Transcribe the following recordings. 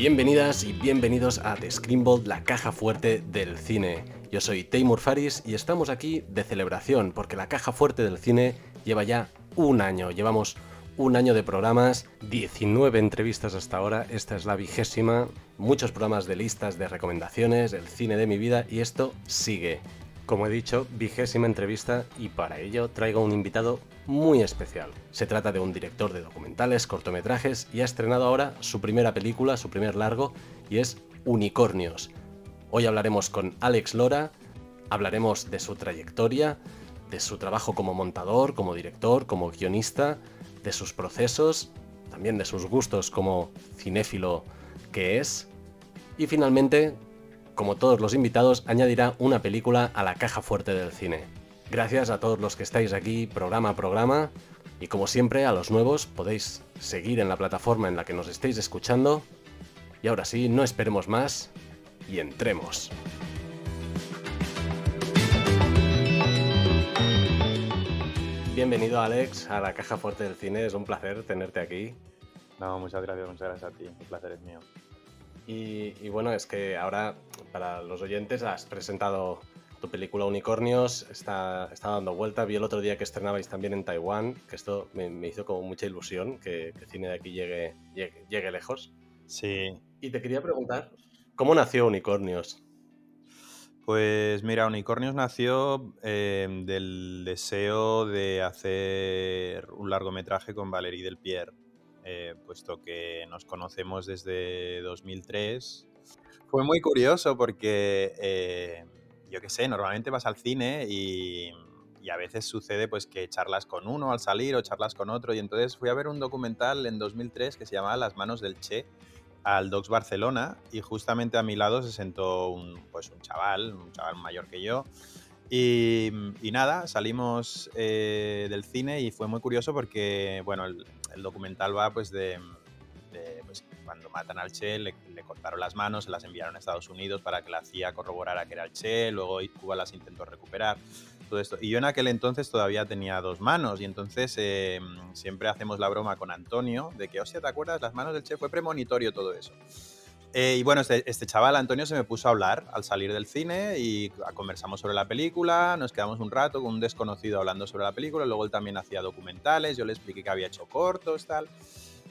Bienvenidas y bienvenidos a The Screenbolt, la caja fuerte del cine. Yo soy Taymur Faris y estamos aquí de celebración porque la caja fuerte del cine lleva ya un año. Llevamos un año de programas, 19 entrevistas hasta ahora, esta es la vigésima, muchos programas de listas de recomendaciones, el cine de mi vida y esto sigue. Como he dicho, vigésima entrevista y para ello traigo un invitado muy especial. Se trata de un director de documentales, cortometrajes y ha estrenado ahora su primera película, su primer largo, y es Unicornios. Hoy hablaremos con Alex Lora, hablaremos de su trayectoria, de su trabajo como montador, como director, como guionista, de sus procesos, también de sus gustos como cinéfilo que es, y finalmente como todos los invitados, añadirá una película a la caja fuerte del cine. Gracias a todos los que estáis aquí, programa a programa, y como siempre, a los nuevos podéis seguir en la plataforma en la que nos estéis escuchando. Y ahora sí, no esperemos más y entremos. Bienvenido Alex a la caja fuerte del cine, es un placer tenerte aquí. No, muchas gracias, muchas gracias a ti, el placer es mío. Y, bueno, es que ahora para los oyentes has presentado tu película Unicornios, está, está dando vuelta. Vi el otro día que estrenabais también en Taiwán, que esto me, hizo como mucha ilusión, que, el cine de aquí llegue, llegue, lejos. Sí. Y te quería preguntar, ¿cómo nació Unicornios? Pues mira, Unicornios nació em, del deseo de hacer un largometraje con Valérie Del Pierre. Eh, puesto que nos conocemos desde 2003. Fue muy curioso porque, eh, yo qué sé, normalmente vas al cine y, a veces sucede pues que charlas con uno al salir o charlas con otro. Y entonces fui a ver un documental en 2003 que se llamaba Las manos del Che al Docs Barcelona. Y justamente a mi lado se sentó un, pues un chaval, un chaval mayor que yo. Y, nada, salimos eh, del cine y fue muy curioso porque, bueno, el, documental va pues de, pues, cuando matan al Che, le, cortaron las manos, se las enviaron a Estados Unidos para que la CIA corroborara que era el Che, luego Cuba las intentó recuperar, todo esto. Y yo en aquel entonces todavía tenía dos manos y entonces em, siempre hacemos la broma con Antonio de que, hostia, ¿te acuerdas? Las manos del Che fue premonitorio todo eso. Eh, y bueno, este, este, chaval, Antonio, se me puso a hablar al salir del cine y conversamos sobre la película, nos quedamos un rato con un desconocido hablando sobre la película, luego él también hacía documentales, yo le expliqué que había hecho cortos, tal.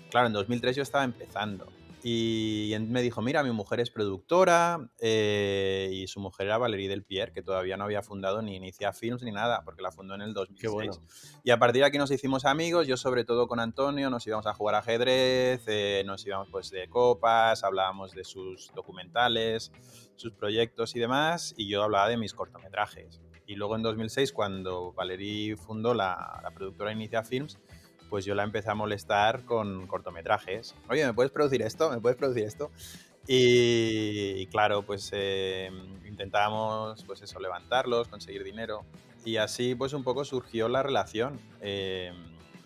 Claro, en 2003 yo estaba empezando y me dijo, mira, mi mujer es productora eh, y su mujer era Valerie Del Pierre, que todavía no había fundado ni Inicia Films ni nada, porque la fundó en el 2006. Y a partir de aquí nos hicimos amigos, yo sobre todo con Antonio, nos íbamos a jugar ajedrez, eh, nos íbamos pues de copas, hablábamos de sus documentales, sus proyectos y demás, y yo hablaba de mis cortometrajes. Y luego en 2006, cuando Valerie fundó la, la productora Inicia Films, pues yo la empecé a molestar con cortometrajes. Oye, ¿me puedes producir esto? ¿Me puedes producir esto? Y, claro, pues eh, intentábamos, pues eso, levantarlos, conseguir dinero. Y así, pues un poco surgió la relación. Eh,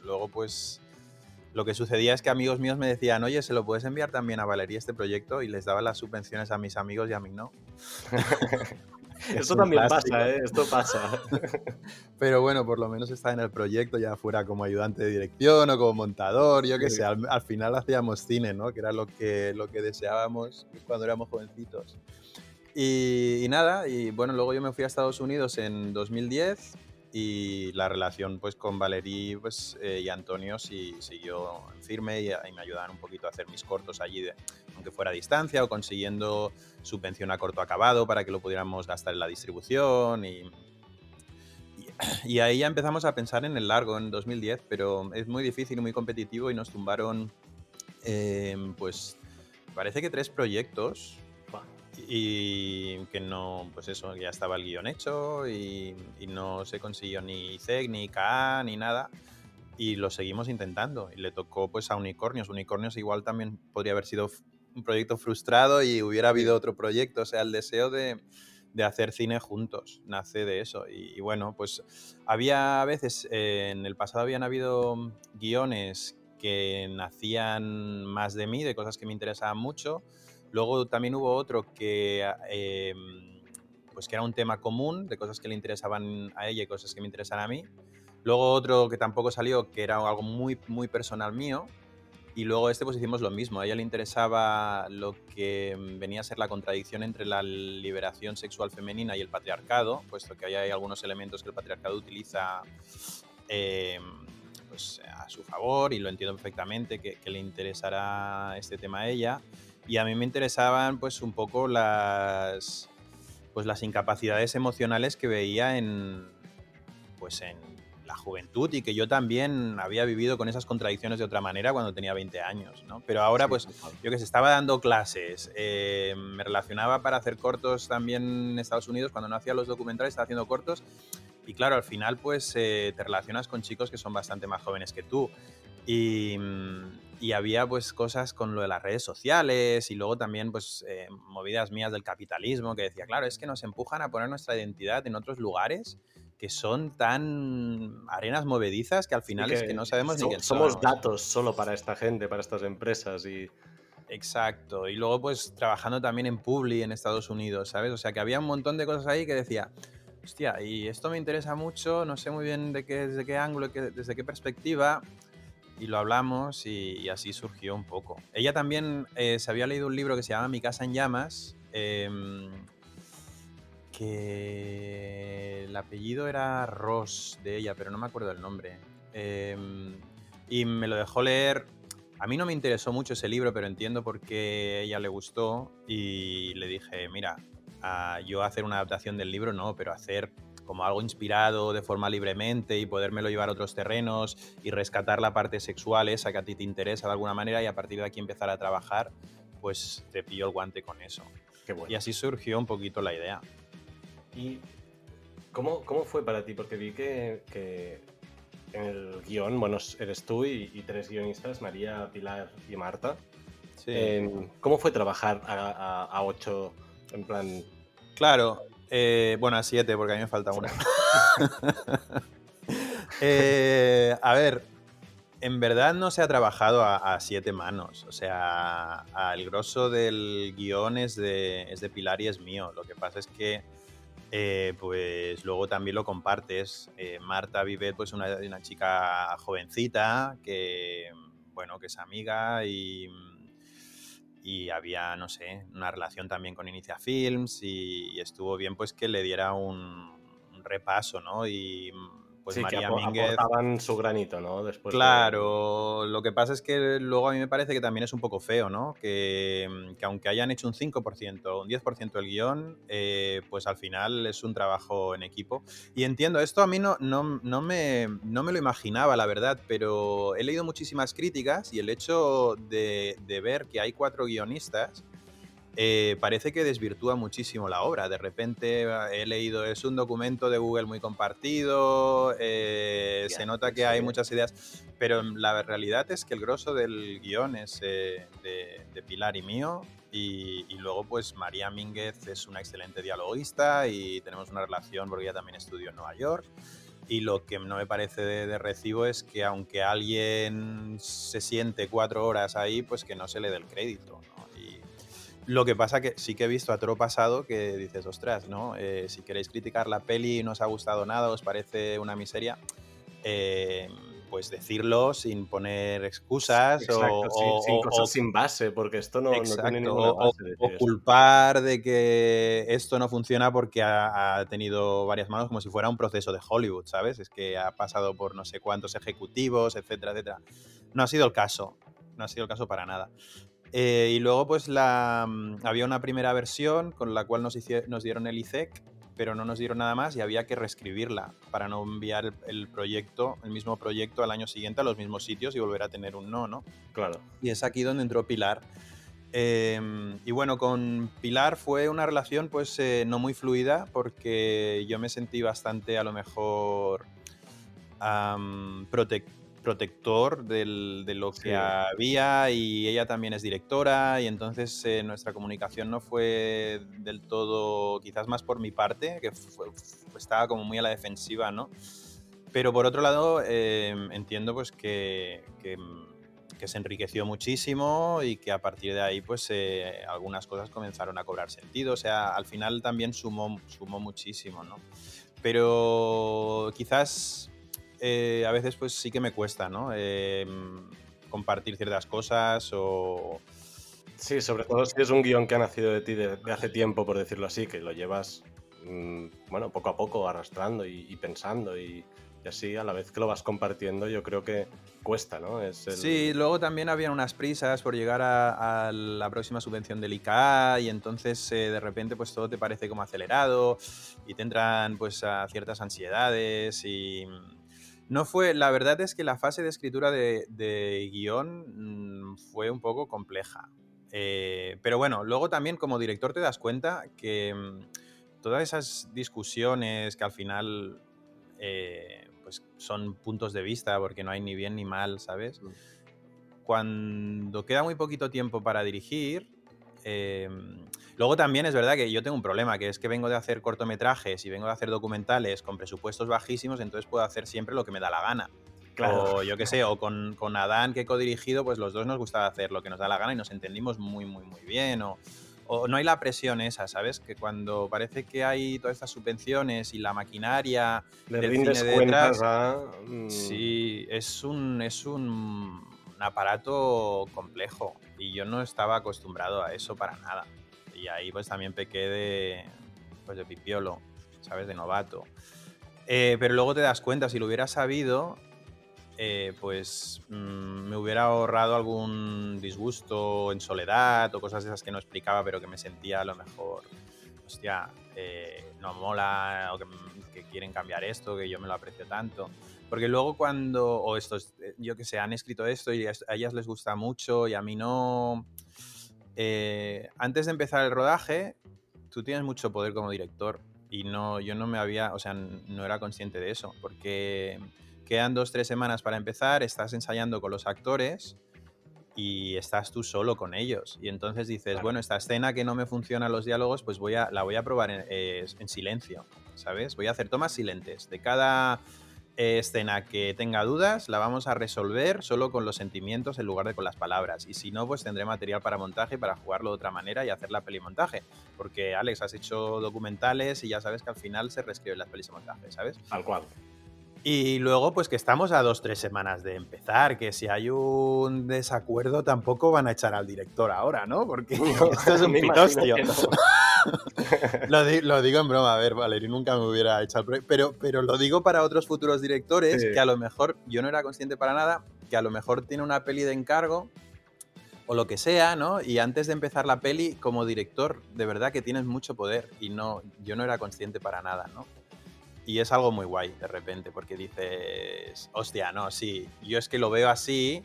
luego, pues lo que sucedía es que amigos míos me decían, oye, ¿se lo puedes enviar también a Valeria este proyecto? Y les daba las subvenciones a mis amigos y a mí no. Esto también pasa, ¿eh? Esto pasa. Pero bueno, por lo menos está en el proyecto, ya fuera como ayudante de dirección o como montador, yo qué sé. Al, final hacíamos cine, ¿no? Que era lo que, lo que deseábamos cuando éramos jovencitos. Y, y, nada, y bueno, luego yo me fui a Estados Unidos en 2010 y la relación pues con Valerí pues, eh, y Antonio sí, siguió firme y, me ayudaban un poquito a hacer mis cortos allí, aunque fuera a distancia o consiguiendo subvención a corto acabado para que lo pudiéramos gastar en la distribución y, y, ahí ya empezamos a pensar en el largo en 2010, pero es muy difícil y muy competitivo y nos tumbaron eh, pues parece que tres proyectos y que no, pues eso, ya estaba el guion hecho y, no se consiguió ni CEG, ni KA, ni nada. Y lo seguimos intentando. Y le tocó pues a Unicornios. Unicornios igual también podría haber sido un proyecto frustrado y hubiera habido otro proyecto. O sea, el deseo de, de hacer cine juntos nace de eso. Y, y bueno, pues había a veces, eh, en el pasado habían habido guiones que nacían más de mí, de cosas que me interesaban mucho Luego también hubo otro que, em, pues que era un tema común, de cosas que le interesaban a ella y cosas que me interesan a mí. Luego otro que tampoco salió, que era algo muy, muy personal mío. Y luego este pues hicimos lo mismo. A ella le interesaba lo que venía a ser la contradicción entre la liberación sexual femenina y el patriarcado, puesto que hay algunos elementos que el patriarcado utiliza eh, pues, a su favor y lo entiendo perfectamente que, le interesará este tema a ella. Y a mí me interesaban pues un poco las, pues, las incapacidades emocionales que veía en, pues, en la juventud y que yo también había vivido con esas contradicciones de otra manera cuando tenía 20 años, ¿no? Pero ahora, pues, yo que sé, estaba dando clases, eh, me relacionaba para hacer cortos también en Estados Unidos, cuando no hacía los documentales, estaba haciendo cortos, y claro, al final pues eh, te relacionas con chicos que son bastante más jóvenes que tú. Y, y, había pues cosas con lo de las redes sociales y luego también pues eh, movidas mías del capitalismo que decía, claro, es que nos empujan a poner nuestra identidad en otros lugares que son tan arenas movedizas que al final es que no sabemos ni quién somos. Somos datos solo para esta gente, para estas empresas y... Exacto. Y luego pues trabajando también en Publi en Estados Unidos, ¿sabes? O sea que había un montón de cosas ahí que decía, hostia, y esto me interesa mucho, no sé muy bien de qué, desde qué ángulo, desde qué perspectiva, y lo hablamos y, así surgió un poco. Ella también eh, se había leído un libro que se llama Mi casa en llamas, em, que el apellido era Ross de ella, pero no me acuerdo el nombre. Em, y me lo dejó leer. A mí no me interesó mucho ese libro, pero entiendo por qué a ella le gustó y le dije, mira, yo hacer una adaptación del libro, no, pero hacer como algo inspirado de forma libremente y podérmelo llevar a otros terrenos y rescatar la parte sexual esa que a ti te interesa de alguna manera y a partir de aquí empezar a trabajar, pues te pillo el guante con eso. Y así surgió un poquito la idea. ¿Y cómo, cómo fue para ti? Porque vi que, que en el guion, bueno, eres tú y, tres guionistas, María, Pilar y Marta. Sí. ¿Cómo fue trabajar a, a ocho en plan. Claro, eh, bueno, a siete, porque a mí me falta una. Eh, a ver, en verdad no se ha trabajado a, siete manos. O sea, el grosso del guion es de, es de Pilar y es mío. Lo que pasa es que, eh, pues luego también lo compartes. Marta vive, pues, una, una chica jovencita que, bueno, que es amiga y y había, no sé, una relación también con Inicia Films y, estuvo bien pues que le diera un, repaso, ¿no? Y pues María que aportaban su granito, ¿no? Después claro, lo que pasa es que luego a mí me parece que también es un poco feo, ¿no? Que, mm, aunque hayan hecho un 5%, un 10% del guion, eh, pues al final es un trabajo en equipo. Y entiendo, esto a mí no, no, no, me, no me lo imaginaba, la verdad, pero he leído muchísimas críticas y el hecho de, de ver que hay cuatro guionistas eh, parece que desvirtúa muchísimo la obra. De repente ah, he leído, es un documento de Google muy compartido, eh, se nota que hay muchas ideas, pero la realidad es que el grosso del guion es eh, de, Pilar y mío. Y, luego, pues María Mínguez es una excelente dialoguista y tenemos una relación porque ella también estudió en Nueva York. Y lo que no me parece de, recibo es que aunque alguien se siente cuatro horas ahí, pues que no se le dé el crédito. Lo que pasa que sí que he visto a toro pasado que dices, ostras, ¿no? Eh, si queréis criticar la peli y no os ha gustado nada, os parece una miseria, eh, pues decirlo sin poner excusas o, sin, cosas sin base, porque esto no, tiene ninguna base. o, culpar de que esto no funciona porque ha, tenido varias manos, como si fuera un proceso de Hollywood, ¿sabes? Es que ha pasado por no sé cuántos ejecutivos, etcétera, etcétera. No ha sido el caso, no ha sido el caso para nada. Eh, y luego, pues la, mm, había una primera versión con la cual nos, nos dieron el ICEC, pero no nos dieron nada más y había que reescribirla para no enviar el, proyecto, el mismo proyecto al año siguiente a los mismos sitios y volver a tener un no, ¿no? Claro. Y es aquí donde entró Pilar. Em, y bueno, con Pilar fue una relación pues eh, no muy fluida porque yo me sentí bastante a lo mejor um, protector de lo que había y ella también es directora y entonces eh, nuestra comunicación no fue del todo, quizás más por mi parte, que estaba como muy a la defensiva, ¿no? Pero por otro lado, em, entiendo pues que, que, se enriqueció muchísimo y que a partir de ahí pues eh, algunas cosas comenzaron a cobrar sentido, o sea, al final también sumó, sumó muchísimo, ¿no? Pero quizás eh, a veces pues sí que me cuesta, ¿no? Em, compartir ciertas cosas o... Sí, sobre todo si es un guion que ha nacido de ti de, hace tiempo, por decirlo así, que lo llevas, mm, bueno, poco a poco arrastrando y pensando y, y así, a la vez que lo vas compartiendo, yo creo que cuesta, ¿no? Es Sí, luego también había unas prisas por llegar a, la próxima subvención del ICA y entonces eh, de repente pues todo te parece como acelerado y te entran pues a ciertas ansiedades y... No fue, la verdad es que la fase de escritura de, guion mm, fue un poco compleja. Eh, pero bueno, luego también como director te das cuenta que mm, todas esas discusiones que al final eh, pues, son puntos de vista, porque no hay ni bien ni mal, ¿sabes? Mm. Cuando queda muy poquito tiempo para dirigir, em, luego también es verdad que yo tengo un problema, que es que vengo de hacer cortometrajes y vengo de hacer documentales con presupuestos bajísimos, entonces puedo hacer siempre lo que me da la gana. Claro. O yo qué sé, o con, con Adán que he codirigido, pues los dos nos gustaba hacer lo que nos da la gana y nos entendimos muy, muy, muy bien. O, o no hay la presión esa, ¿sabes? Que cuando parece que hay todas estas subvenciones y la maquinaria Le del cine detrás, mm. sí, es un es un, aparato complejo y yo no estaba acostumbrado a eso para nada. Y ahí pues también pequé de pues de pipiolo, ¿sabes? De novato. Eh, pero luego te das cuenta, si lo hubiera sabido, eh, pues mm, me hubiera ahorrado algún disgusto en soledad o cosas de esas que no explicaba, pero que me sentía a lo mejor, hostia, eh, no mola o que, quieren cambiar esto, que yo me lo aprecio tanto. Porque luego cuando, o estos, eh, yo que sé, han escrito esto y a ellas les gusta mucho y a mí no... antes de empezar el rodaje, tú tienes mucho poder como director y no, yo no me había, o sea, no era consciente de eso, porque quedan dos, tres semanas para empezar, estás ensayando con los actores y estás tú solo con ellos. Y entonces dices, bueno, esta escena que no me funciona los diálogos, pues voy a, la voy a probar en, eh, silencio, ¿sabes? Voy a hacer tomas silentes. De cada eh, escena que tenga dudas, la vamos a resolver solo con los sentimientos en lugar de con las palabras. Y si no, pues tendré material para montaje, para jugarlo de otra manera y hacer la peli montaje. Porque, Alex, has hecho documentales y ya sabes que al final se reescriben las pelis de montaje, ¿sabes? Tal cual. Y luego, pues que estamos a dos, tres semanas de empezar, que si hay un desacuerdo tampoco van a echar al director ahora, ¿no? Porque esto es un pitostio. lo, digo en broma, a ver, Valerio nunca me hubiera echado el pero, pero lo digo para otros futuros directores que a lo mejor, yo no era consciente para nada, que a lo mejor tiene una peli de encargo o lo que sea, ¿no? Y antes de empezar la peli, como director, de verdad que tienes mucho poder y no, yo no era consciente para nada, ¿no? Y es algo muy guay de repente, porque dices, hostia, no, sí, yo es que lo veo así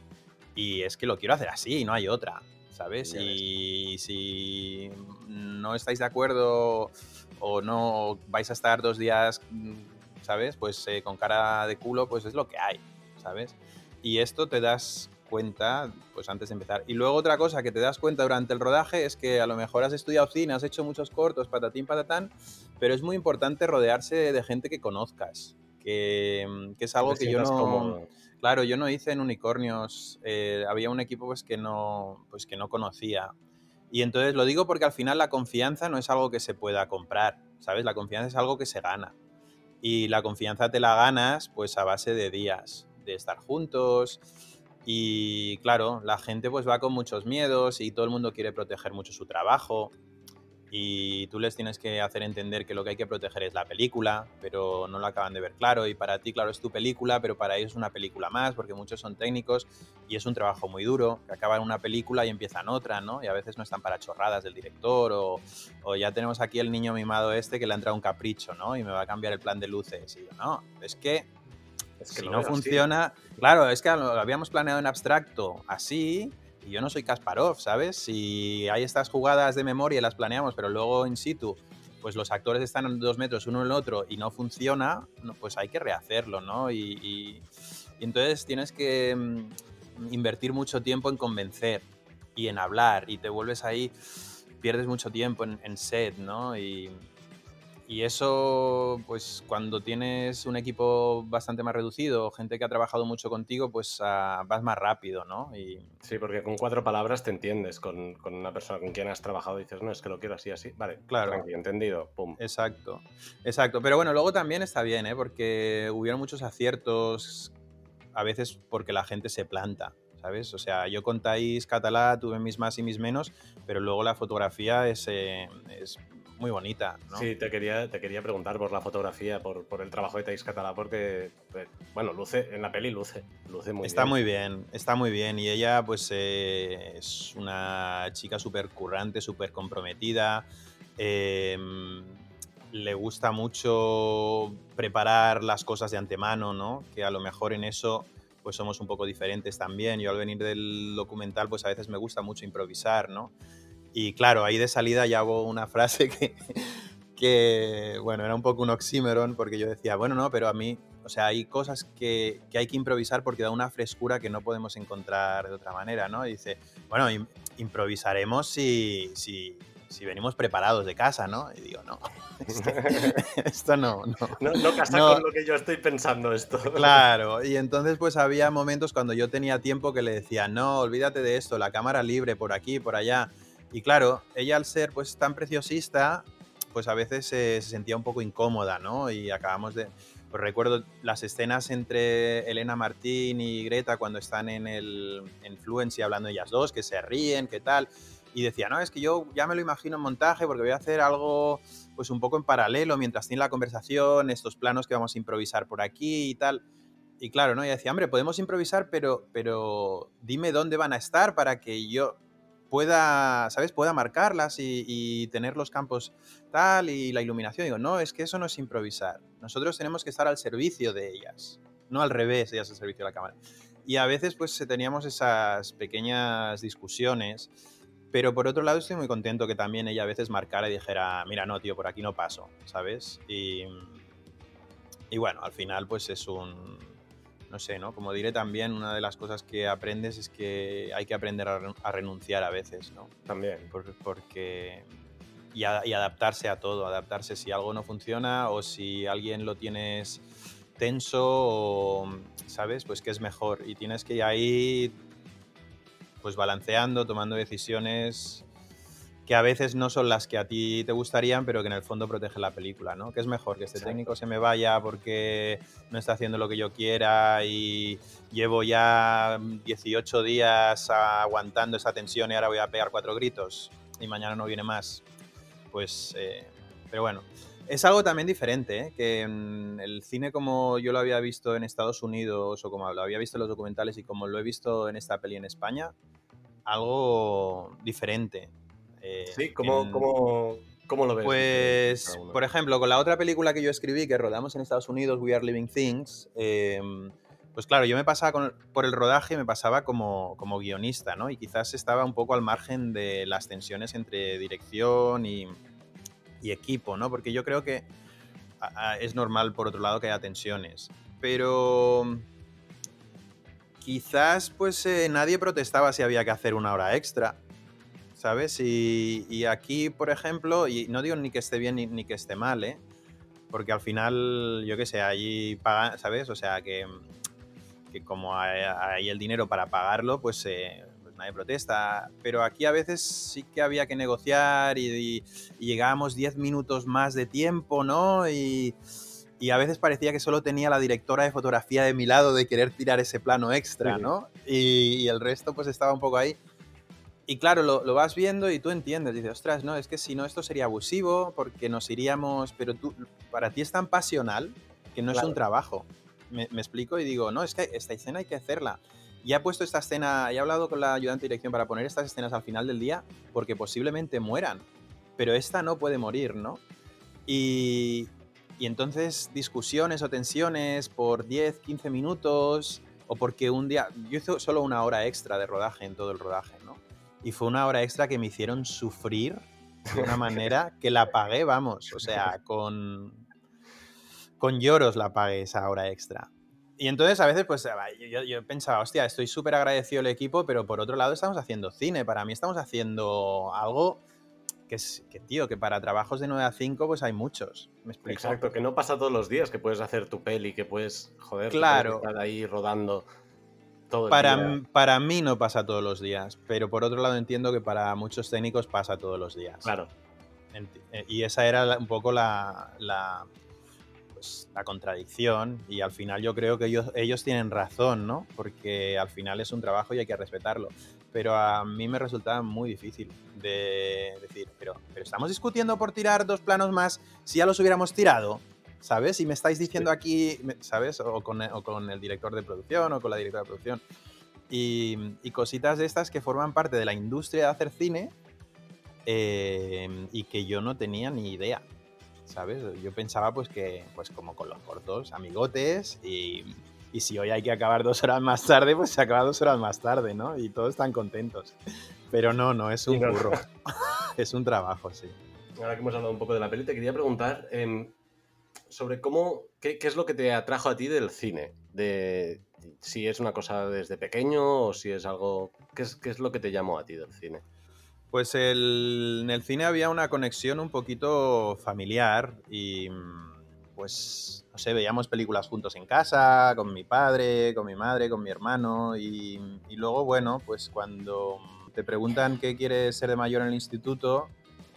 y es que lo quiero hacer así, y no hay otra, ¿sabes? Y si no estáis de acuerdo o no vais a estar dos días, ¿sabes? Pues eh, con cara de culo, pues es lo que hay, ¿sabes? Y esto te das cuenta, pues antes de empezar. Y luego otra cosa que te das cuenta durante el rodaje es que a lo mejor has estudiado cine, has hecho muchos cortos, patatín, patatán, pero es muy importante rodearse de gente que conozcas, que, es algo que yo no... Claro, yo no hice en Unicornios, eh, había un equipo pues que no, pues que no conocía. Y entonces lo digo porque al final la confianza no es algo que se pueda comprar, ¿sabes? La confianza es algo que se gana. Y la confianza te la ganas pues a base de días, de estar juntos, y claro, la gente pues va con muchos miedos y todo el mundo quiere proteger mucho su trabajo. Y tú les tienes que hacer entender que lo que hay que proteger es la película, pero no lo acaban de ver claro. Y para ti, claro, es tu película, pero para ellos es una película más, porque muchos son técnicos y es un trabajo muy duro, que acaban una película y empiezan otra, ¿no? Y a veces no están para chorradas del director, o, o ya tenemos aquí el niño mimado este que le ha entrado un capricho, ¿no? Y me va a cambiar el plan de luces. Y yo, no, es que es que si no funciona, claro, es que lo habíamos planeado en abstracto así, y yo no soy Kasparov, ¿sabes? Si hay estas jugadas de memoria las planeamos, pero luego in situ, pues los actores están a dos metros uno en el otro y no funciona, pues hay que rehacerlo, ¿no? Y, entonces tienes que mm, invertir mucho tiempo en convencer y en hablar, y te vuelves ahí, pierdes mucho tiempo en, en set, ¿no? Y, y eso, pues cuando tienes un equipo bastante más reducido, gente que ha trabajado mucho contigo, pues ah, vas más rápido, ¿no? Y... Sí, porque con cuatro palabras te entiendes con, con, una persona con quien has trabajado dices, no, es que lo quiero así, así. Vale, claro. entendido, pum. Exacto, exacto. Pero bueno, luego también está bien, ¿eh? Porque hubieron muchos aciertos, a veces porque la gente se planta ¿sabes? O sea, yo con Thais Catalá tuve mis más y mis menos, pero luego la fotografía es, eh, es muy bonita. ¿no? Sí, te quería, te quería preguntar por la fotografía, por, por el trabajo de Thais Catalá, porque, eh, bueno, luce, en la peli luce, luce muy está bien. muy bien, está muy bien. Y ella, pues, eh, es una chica súper currante, súper comprometida. eh, le gusta mucho preparar las cosas de antemano, ¿no? Que a lo mejor en eso pues somos un poco diferentes también. Yo al venir del documental pues a veces me gusta mucho improvisar, ¿no? Y claro, ahí de salida ya hago una frase que, que, bueno, era un poco un oxímeron porque yo decía, bueno, no, pero a mí, o sea, hay cosas que, que hay que improvisar porque da una frescura que no podemos encontrar de otra manera, ¿no? Y dice, bueno, im- improvisaremos si, si, si venimos preparados de casa, ¿no? Y digo, no, esto, esto no, no. No, no casa No. con lo que yo estoy pensando esto. Claro, y entonces pues había momentos cuando yo tenía tiempo que le decía, no, olvídate de esto, la cámara libre, por aquí, por allá. Y claro, ella al ser pues tan preciosista, pues a veces se sentía un poco incómoda, ¿no? Y acabamos de... Pues recuerdo las escenas entre Elena Martín y Greta cuando están en el en Fluency hablando ellas dos, que se ríen, qué tal. Y decía, no, es que yo ya me lo imagino en montaje porque voy a hacer algo pues un poco en paralelo mientras tiene la conversación, estos planos que vamos a improvisar por aquí y tal. Y claro, ¿no? Y decía, hombre, podemos improvisar, pero, pero dime dónde van a estar para que yo pueda, ¿sabes? Pueda marcarlas y, tener los campos tal y la iluminación. Digo, no, es que eso no es improvisar. Nosotros tenemos que estar al servicio de ellas, no al revés, ellas al servicio de la cámara. Y a veces pues teníamos esas pequeñas discusiones, pero por otro lado estoy muy contento que también ella a veces marcara y dijera, mira, no, tío, por aquí no paso, ¿sabes? Y, y bueno, al final pues es un, no sé, ¿no? Como diré también, una de las cosas que aprendes es que hay que aprender a, re- a renunciar a veces, ¿no? También. Por- porque... Y, a- y adaptarse a todo, adaptarse si algo no funciona o si alguien lo tienes tenso o, ¿sabes? Pues que es mejor. Y tienes que ir ahí, pues balanceando, tomando decisiones que a veces no son las que a ti te gustarían, pero que en el fondo protegen la película, ¿no? Que es mejor que este Exacto. técnico se me vaya porque no está haciendo lo que yo quiera y llevo ya 18 días aguantando esa tensión y ahora voy a pegar cuatro gritos y mañana no viene más. Pues, eh, pero bueno, es algo también diferente, ¿eh? que mm, el cine como yo lo había visto en Estados Unidos o como lo había visto en los documentales y como lo he visto en esta peli en España, algo diferente. Eh, Sí, ¿cómo, en- cómo, cómo lo ves? pues, por ejemplo, con la otra película que yo escribí, que rodamos en Estados Unidos, We Are Living Things, eh, pues claro, yo me pasaba con- por el rodaje, me pasaba como, como guionista, ¿no? Y quizás estaba un poco al margen de las tensiones entre dirección y, y equipo, ¿no? Porque yo creo que a- a- es normal, por otro lado, que haya tensiones. Pero quizás, pues, eh, nadie protestaba si había que hacer una hora extra. ¿Sabes? Y, y aquí, por ejemplo, y no digo ni que esté bien ni, ni que esté mal, ¿eh? Porque al final, yo qué sé, allí pagan, ¿sabes? O sea, que, que como hay, hay el dinero para pagarlo, pues, eh, pues nadie protesta. Pero aquí a veces sí que había que negociar y, y- y llegábamos 10 minutos más de tiempo, ¿no? Y, y a veces parecía que solo tenía la directora de fotografía de mi lado de querer tirar ese plano extra. ¿no? Y, y el resto pues estaba un poco ahí. Y claro, lo, lo vas viendo y tú entiendes, dices, ostras, no, es que si no esto sería abusivo porque nos iríamos, pero tú, para ti es tan pasional que no es Claro. un trabajo. Me, me explico y digo, no, es que esta escena hay que hacerla. Ya he puesto esta escena, he hablado con la ayudante de dirección para poner estas escenas al final del día porque posiblemente mueran, pero esta no puede morir, ¿no? Y, y entonces discusiones o tensiones por 10, 15 minutos o porque un día, yo hice solo una hora extra de rodaje en todo el rodaje, ¿no? Y fue una hora extra que me hicieron sufrir de una manera que la pagué, vamos, o sea, con, con lloros la pagué esa hora extra. Y entonces a veces pues yo, yo pensaba, hostia, estoy súper agradecido al equipo, pero por otro lado estamos haciendo cine, para mí estamos haciendo algo que, es, que tío, que para trabajos de 9 a 5 pues hay muchos. Exacto, que no pasa todos los días, que puedes hacer tu peli, que puedes, joder, que Claro. puedes estar ahí rodando todo Para, para mí no pasa todos los días, pero por otro lado entiendo que para muchos técnicos pasa todos los días. Claro, eh, Y esa era un poco la, la, pues, la contradicción y al final yo creo que ellos, ellos tienen razón, ¿no? Porque al final es un trabajo y hay que respetarlo. Pero a mí me resultaba muy difícil de decir, pero, pero estamos discutiendo por tirar dos planos más si ya los hubiéramos tirado. ¿Sabes? Y me estáis diciendo aquí, ¿sabes? O con, el director de producción o con la directora de producción. Y, cositas de estas que forman parte de la industria de hacer cine eh, y que yo no tenía ni idea, ¿sabes? Yo pensaba pues que, pues como con los cortos, amigotes y, y si hoy hay que acabar dos horas más tarde, pues se acaba dos horas más tarde, ¿no? Y todos están contentos. Pero no, no, es un burro. es un trabajo, sí. Ahora que hemos hablado un poco de la peli, te quería preguntar, em, sobre cómo, qué, es lo que te atrajo a ti del cine. De si es una cosa desde pequeño o si es algo. ¿Qué es, qué es lo que te llamó a ti del cine? Pues en el cine había una conexión un poquito familiar y pues, no sé, veíamos películas juntos en casa, con mi padre, con mi madre, con mi hermano y, y luego, bueno, pues cuando te preguntan qué quieres ser de mayor en el instituto,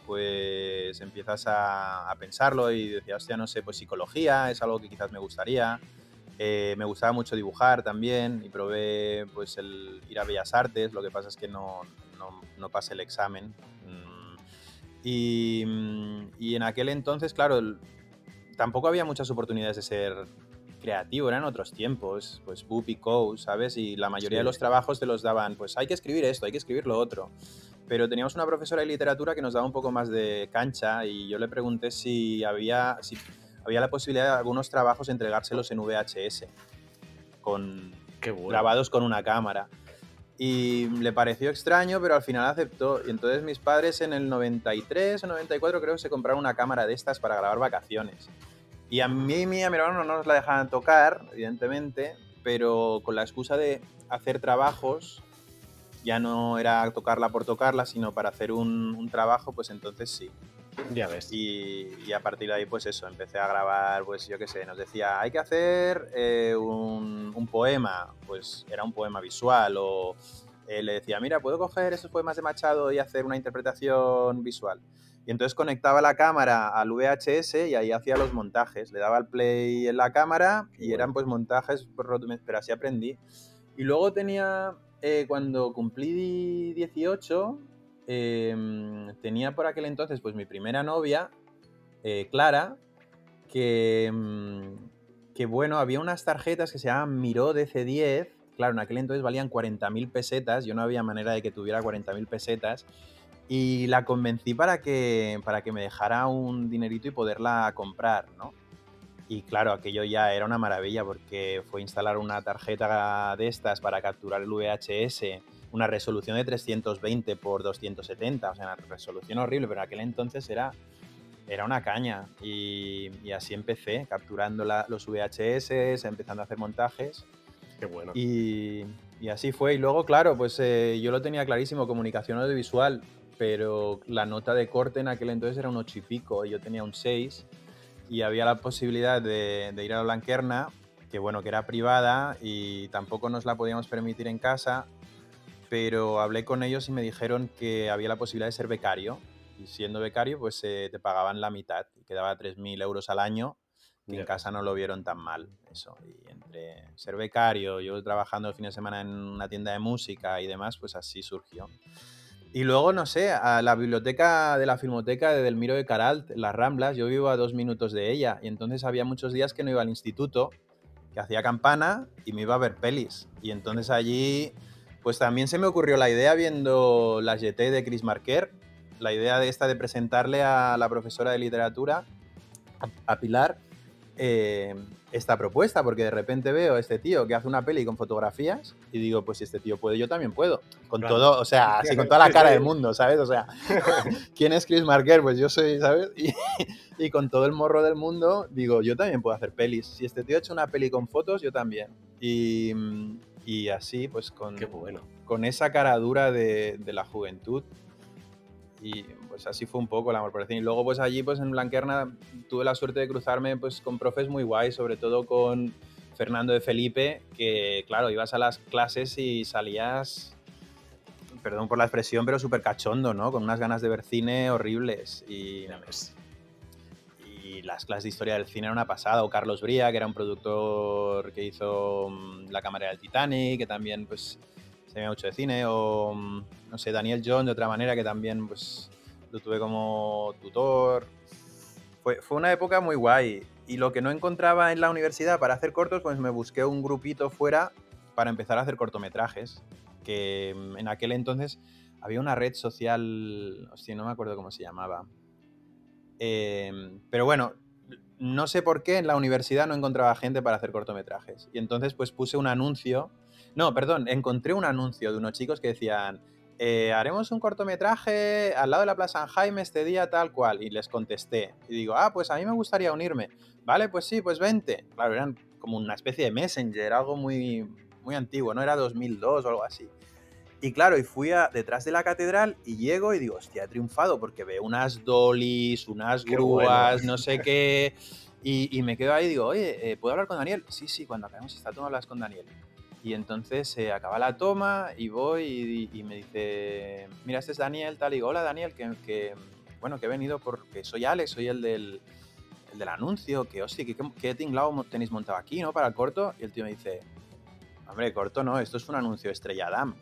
pues empiezas a, pensarlo y decías, hostia, no sé, pues psicología es algo que quizás me gustaría. Eh, me gustaba mucho dibujar también y probé pues el ir a Bellas Artes, lo que pasa es que no, no, pasé el examen. Mm, y, y, en aquel entonces, claro, tampoco había muchas oportunidades de ser creativo, eran otros tiempos, pues Boop y Co, ¿sabes? Y la mayoría de los trabajos te los daban, pues hay que escribir esto, hay que escribir lo otro pero teníamos una profesora de literatura que nos daba un poco más de cancha y yo le pregunté si había, si había la posibilidad de algunos trabajos entregárselos en VHS, con, grabados con una cámara. Y le pareció extraño, pero al final aceptó. Y entonces mis padres en el 93 o 94 creo que se compraron una cámara de estas para grabar vacaciones. Y a mí y a mi hermano no nos la dejaban tocar, evidentemente, pero con la excusa de hacer trabajos ya no era tocarla por tocarla, sino para hacer un, trabajo, pues entonces sí. Ya ves. Y, a partir de ahí, pues eso, empecé a grabar, pues yo qué sé, nos decía, hay que hacer eh, un, poema, pues era un poema visual, o eh, le decía, mira, puedo coger esos poemas de Machado y hacer una interpretación visual. Y entonces conectaba la cámara al VHS y ahí hacía los montajes. Le daba el play en la cámara y eran pues montajes, pero así aprendí. Y luego tenía eh, cuando cumplí 18, em, tenía por aquel entonces pues mi primera novia, eh, Clara, que, em, que bueno, había unas tarjetas que se llamaban Miro DC10, claro, en aquel entonces valían 40.000 pesetas, yo no había manera de que tuviera 40.000 pesetas, y la convencí para que, para que me dejara un dinerito y poderla comprar, ¿no? Y claro, aquello ya era una maravilla porque fue instalar una tarjeta de estas para capturar el VHS, una resolución de 320 por 270, o sea, una resolución horrible, pero en aquel entonces era, era una caña. Y, así empecé, capturando los VHS, empezando a hacer montajes. Qué bueno. Y, así fue. Y luego, claro, pues eh, yo lo tenía clarísimo, comunicación audiovisual, pero la nota de corte en aquel entonces era un 8 y pico, y yo tenía un 6 y había la posibilidad de, ir a la Blanquerna, que bueno, que era privada y tampoco nos la podíamos permitir en casa, pero hablé con ellos y me dijeron que había la posibilidad de ser becario. Y siendo becario, pues eh, te pagaban la mitad y quedaba 3.000 euros al año, y en casa no lo vieron tan mal. Eso. Y entre ser becario, yo trabajando el fin de semana en una tienda de música y demás, pues así surgió. Y luego, no sé, a la biblioteca de la Filmoteca de Delmiro de Caralt, Las Ramblas, yo vivo a dos minutos de ella. Y entonces había muchos días que no iba al instituto, que hacía campana y me iba a ver pelis. Y entonces allí, pues también se me ocurrió la idea viendo la GT de Chris Marker, la idea de esta de presentarle a la profesora de literatura, a Pilar, eh, esta propuesta, porque de repente veo a este tío que hace una peli con fotografías y digo, pues si este tío puede, yo también puedo. Con todo, o sea, así con toda la cara del mundo, ¿sabes? O sea, ¿quién es Chris Marker? Pues yo soy, ¿sabes? Y, con todo el morro del mundo, digo, yo también puedo hacer pelis. Si este tío ha hecho una peli con fotos, yo también. Y, y así, pues con, bueno. con esa cara dura de, de la juventud, y pues así fue un poco el amor por el cine. Y luego pues allí pues en Blanquerna tuve la suerte de cruzarme pues con profes muy guays, sobre todo con Fernando de Felipe, que claro, ibas a las clases y salías, perdón por la expresión, pero súper cachondo, ¿no? Con unas ganas de ver cine horribles. Y, y las clases de historia del cine eran una pasada. O Carlos Bría, que era un productor que hizo mm, La Cámara del Titanic, que también pues se mucho de cine. O, mm, no sé, Daniel John, de otra manera, que también pues lo tuve como tutor. Fue, fue una época muy guay. Y lo que no encontraba en la universidad para hacer cortos, pues me busqué un grupito fuera para empezar a hacer cortometrajes. Que mm, en aquel entonces había una red social, hostia, no me acuerdo cómo se llamaba. Em, pero bueno, no sé por qué en la universidad no encontraba gente para hacer cortometrajes. Y entonces pues puse un anuncio. No, perdón, encontré un anuncio de unos chicos que decían, eh, haremos un cortometraje al lado de la Plaza San Jaime este día tal cual. Y les contesté. Y digo, ah, pues a mí me gustaría unirme. Vale, pues sí, pues vente. Claro, eran como una especie de messenger, algo muy, muy antiguo, ¿no? Era 2002 o algo así. Y claro, y fui a, detrás de la catedral y llego y digo, hostia, he triunfado porque veo unas dolis, unas grúas, no sé qué. Y, me quedo ahí y digo, oye, eh, ¿puedo hablar con Daniel? Sí, sí, cuando acabemos esta toma hablas con Daniel. Y entonces se acaba la toma y voy y, me dice, mira, este es Daniel, tal. Y digo, hola Daniel, que, que, bueno, que he venido porque soy Alex, soy el del, el del anuncio, que hostia, ¿qué, qué tinglado tenéis montado aquí, ¿no? Para el corto. Y el tío me dice, hombre, corto no, esto es un anuncio Estrella Damm.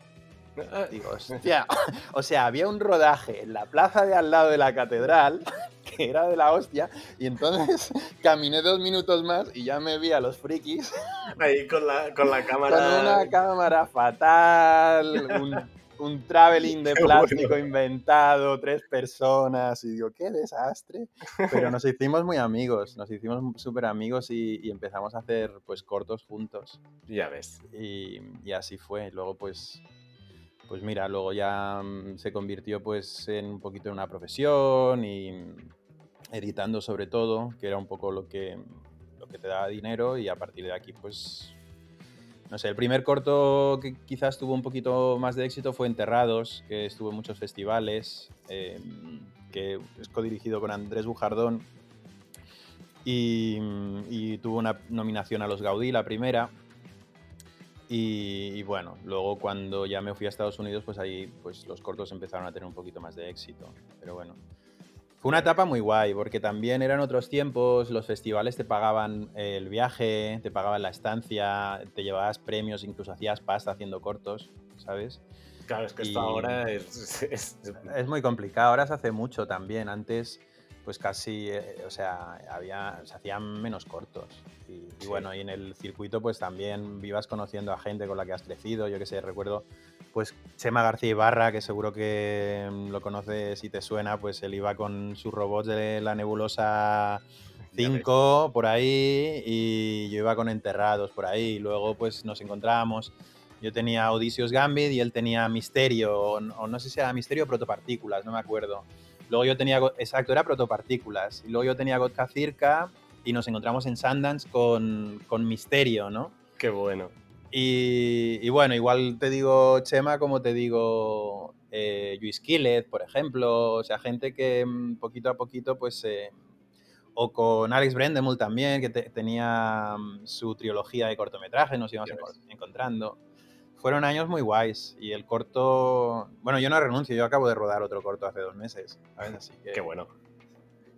Digo, hostia. O sea, había un rodaje en la plaza de al lado de la catedral, que era de la hostia, y entonces caminé dos minutos más y ya me vi a los frikis. Ahí con la, con la cámara. Con una cámara fatal, un, un traveling de plástico inventado, tres personas, y digo, qué desastre. Pero nos hicimos muy amigos, nos hicimos súper amigos y, empezamos a hacer pues cortos juntos. Ya ves. Y, y así fue. Luego pues pues mira, luego ya mm, se convirtió pues en un poquito en una profesión y editando sobre todo, que era un poco lo que, lo que te daba dinero y a partir de aquí pues, no sé, el primer corto que quizás tuvo un poquito más de éxito fue Enterrados, que estuvo en muchos festivales, em, que es codirigido con Andrés Bujardón y, y tuvo una nominación a los Gaudí, la primera. Y, bueno, luego cuando ya me fui a Estados Unidos, pues ahí pues los cortos empezaron a tener un poquito más de éxito. Pero bueno, fue una etapa muy guay, porque también eran otros tiempos, los festivales te pagaban el viaje, te pagaban la estancia, te llevabas premios, incluso hacías pasta haciendo cortos, ¿sabes? Claro, es que esto ahora es, es... Es muy complicado, ahora se hace mucho también. Antes pues casi, eh, o sea, había, se hacían menos cortos. Y, bueno, y en el circuito pues también vivas conociendo a gente con la que has crecido. Yo que sé, recuerdo pues Chema García Ibarra, que seguro que mm, lo conoces y te suena, pues él iba con sus robots de la nebulosa 5 por ahí y yo iba con enterrados por ahí. Y luego pues nos encontrábamos. Yo tenía Odysseus Gambit y él tenía Misterio, o, o no sé si era Misterio o Protopartículas, no me acuerdo. Luego yo tenía, exacto, era protopartículas. Y luego yo tenía Godka Circa y nos encontramos en Sundance con, con Misterio, ¿no? Qué bueno. Y, bueno, igual te digo Chema como te digo eh, Luis por ejemplo. O sea, gente que mm, poquito a poquito, pues... Eh, o con Alex Brendemul también, que tenía mm, su trilogía de cortometrajes, nos íbamos encontrando fueron años muy guays y el corto, bueno, yo no renuncio, yo acabo de rodar otro corto hace dos meses, Así que... Qué bueno.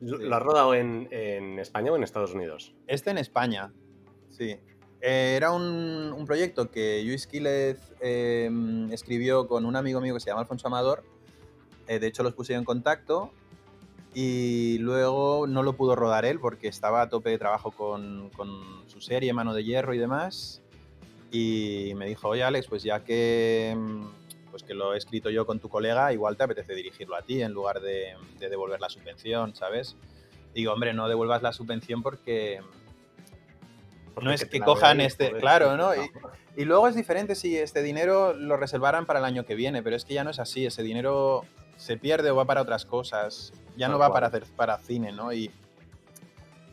¿Lo has rodado en, España o en Estados Unidos? Este en España, sí. Eh, era un, proyecto que Luis Quílez em, escribió con un amigo mío que se llama Alfonso Amador. Eh, de hecho, los puse en contacto y luego no lo pudo rodar él porque estaba a tope de trabajo con, con su serie Mano de Hierro y demás y me dijo, oye Alex, pues ya que, mm, pues que lo he escrito yo con tu colega, igual te apetece dirigirlo a ti en lugar de, devolver la subvención, ¿sabes? Digo, hombre, no devuelvas la subvención porque, no es que cojan este, claro, ¿no? Y, luego es diferente si este dinero lo reservaran para el año que viene, pero es que ya no es así, ese dinero se pierde o va para otras cosas, ya no va para hacer para cine, ¿no? Y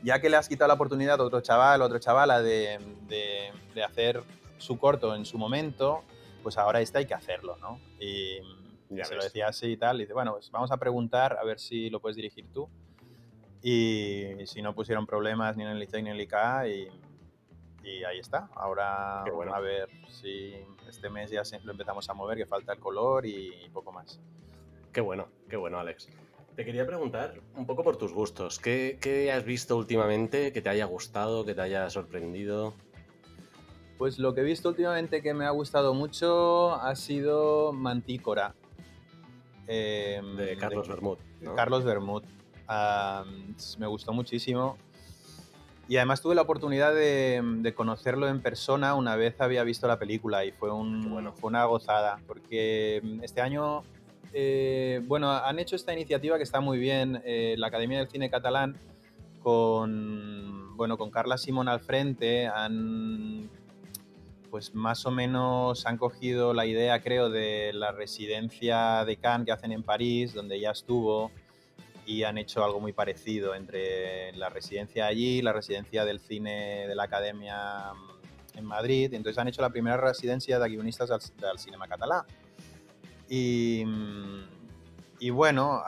ya que le has quitado la oportunidad a otro chaval, a otra chavala de, de hacer su corto en su momento, pues ahora este hay que hacerlo, ¿no? Y se lo decía así y tal, y dice, bueno, pues vamos a preguntar a ver si lo puedes dirigir tú. Y si no pusieron problemas ni en el ICEC ni en el ICA y, y ahí está. Ahora bueno. a ver si este mes ya lo empezamos a mover, que falta el color y poco más. Qué bueno, qué bueno, Alex. Te quería preguntar un poco por tus gustos. ¿Qué, ¿Qué, has visto últimamente que te haya gustado, que te haya sorprendido? Pues lo que he visto últimamente que me ha gustado mucho ha sido Mantícora. Em, de Carlos Bermud. Carlos Bermud. me gustó muchísimo. Y además tuve la oportunidad de, conocerlo en persona una vez había visto la película y fue, un, bueno. fue una gozada. Porque mm, este año, eh, bueno, han hecho esta iniciativa que está muy bien, eh, la Academia del Cine Catalán, con, bueno, con Carla Simón al frente, han pues más o menos han cogido la idea, creo, de la residencia de Cannes que hacen en París, donde ya estuvo, y han hecho algo muy parecido entre la residencia allí, la residencia del cine de la Academia en Madrid. Entonces han hecho la primera residencia de guionistas del, cinema catalán. Y, y bueno,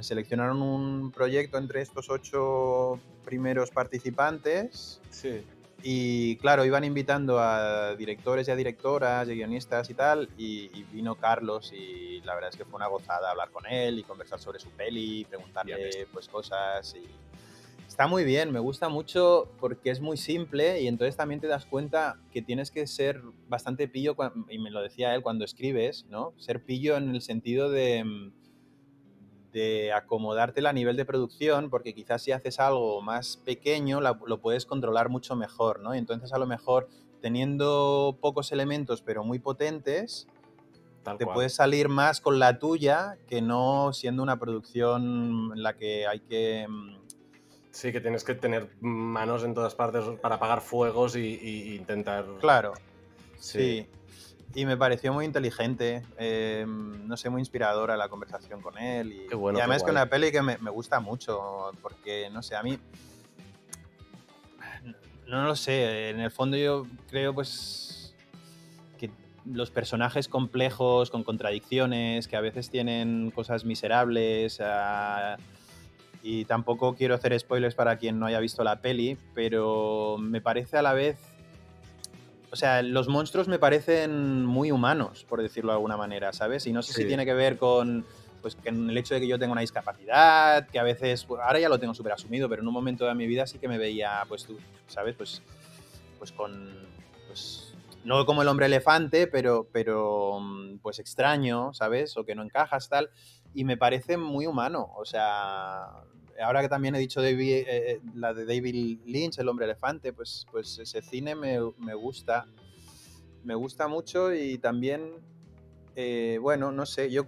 seleccionaron un proyecto entre estos ocho primeros participantes. Sí y claro, iban invitando a directores y a directoras, y guionistas y tal, y, vino Carlos y la verdad es que fue una gozada hablar con él y conversar sobre su peli, preguntarle pues cosas y está muy bien, me gusta mucho porque es muy simple y entonces también te das cuenta que tienes que ser bastante pillo, y me lo decía él cuando escribes, ¿no? Ser pillo en el sentido de mm, de acomodártela a nivel de producción, porque quizás si haces algo más pequeño lo puedes controlar mucho mejor, ¿no? Y entonces a lo mejor teniendo pocos elementos pero muy potentes, te puedes salir más con la tuya que no siendo una producción en la que hay que... Mm, sí, que tienes que tener manos en todas partes para apagar fuegos y, intentar... Claro, sí. Y me pareció muy inteligente, eh, no sé, muy inspiradora la conversación con él. Y, bueno, y además es que una peli que me, me, gusta mucho, porque, no sé, a mí... No lo sé, en el fondo yo creo pues que los personajes complejos, con contradicciones, que a veces tienen cosas miserables, uh, y tampoco quiero hacer spoilers para quien no haya visto la peli, pero me parece a la vez o sea, los monstruos me parecen muy humanos, por decirlo de alguna manera, ¿sabes? Y no sé si tiene que ver con pues el hecho de que yo tenga una discapacidad, que a veces, pues, ahora ya lo tengo súper asumido, pero en un momento de mi vida sí que me veía, pues tú, ¿sabes? Pues, pues con, pues, no como el hombre elefante, pero, pero pues extraño, ¿sabes? O que no encajas, tal. Y me parece muy humano, o sea, ahora que también he dicho David, eh, eh, la de David Lynch, El hombre elefante, pues, pues ese cine me, gusta. Me gusta mucho y también, eh, bueno, no sé, yo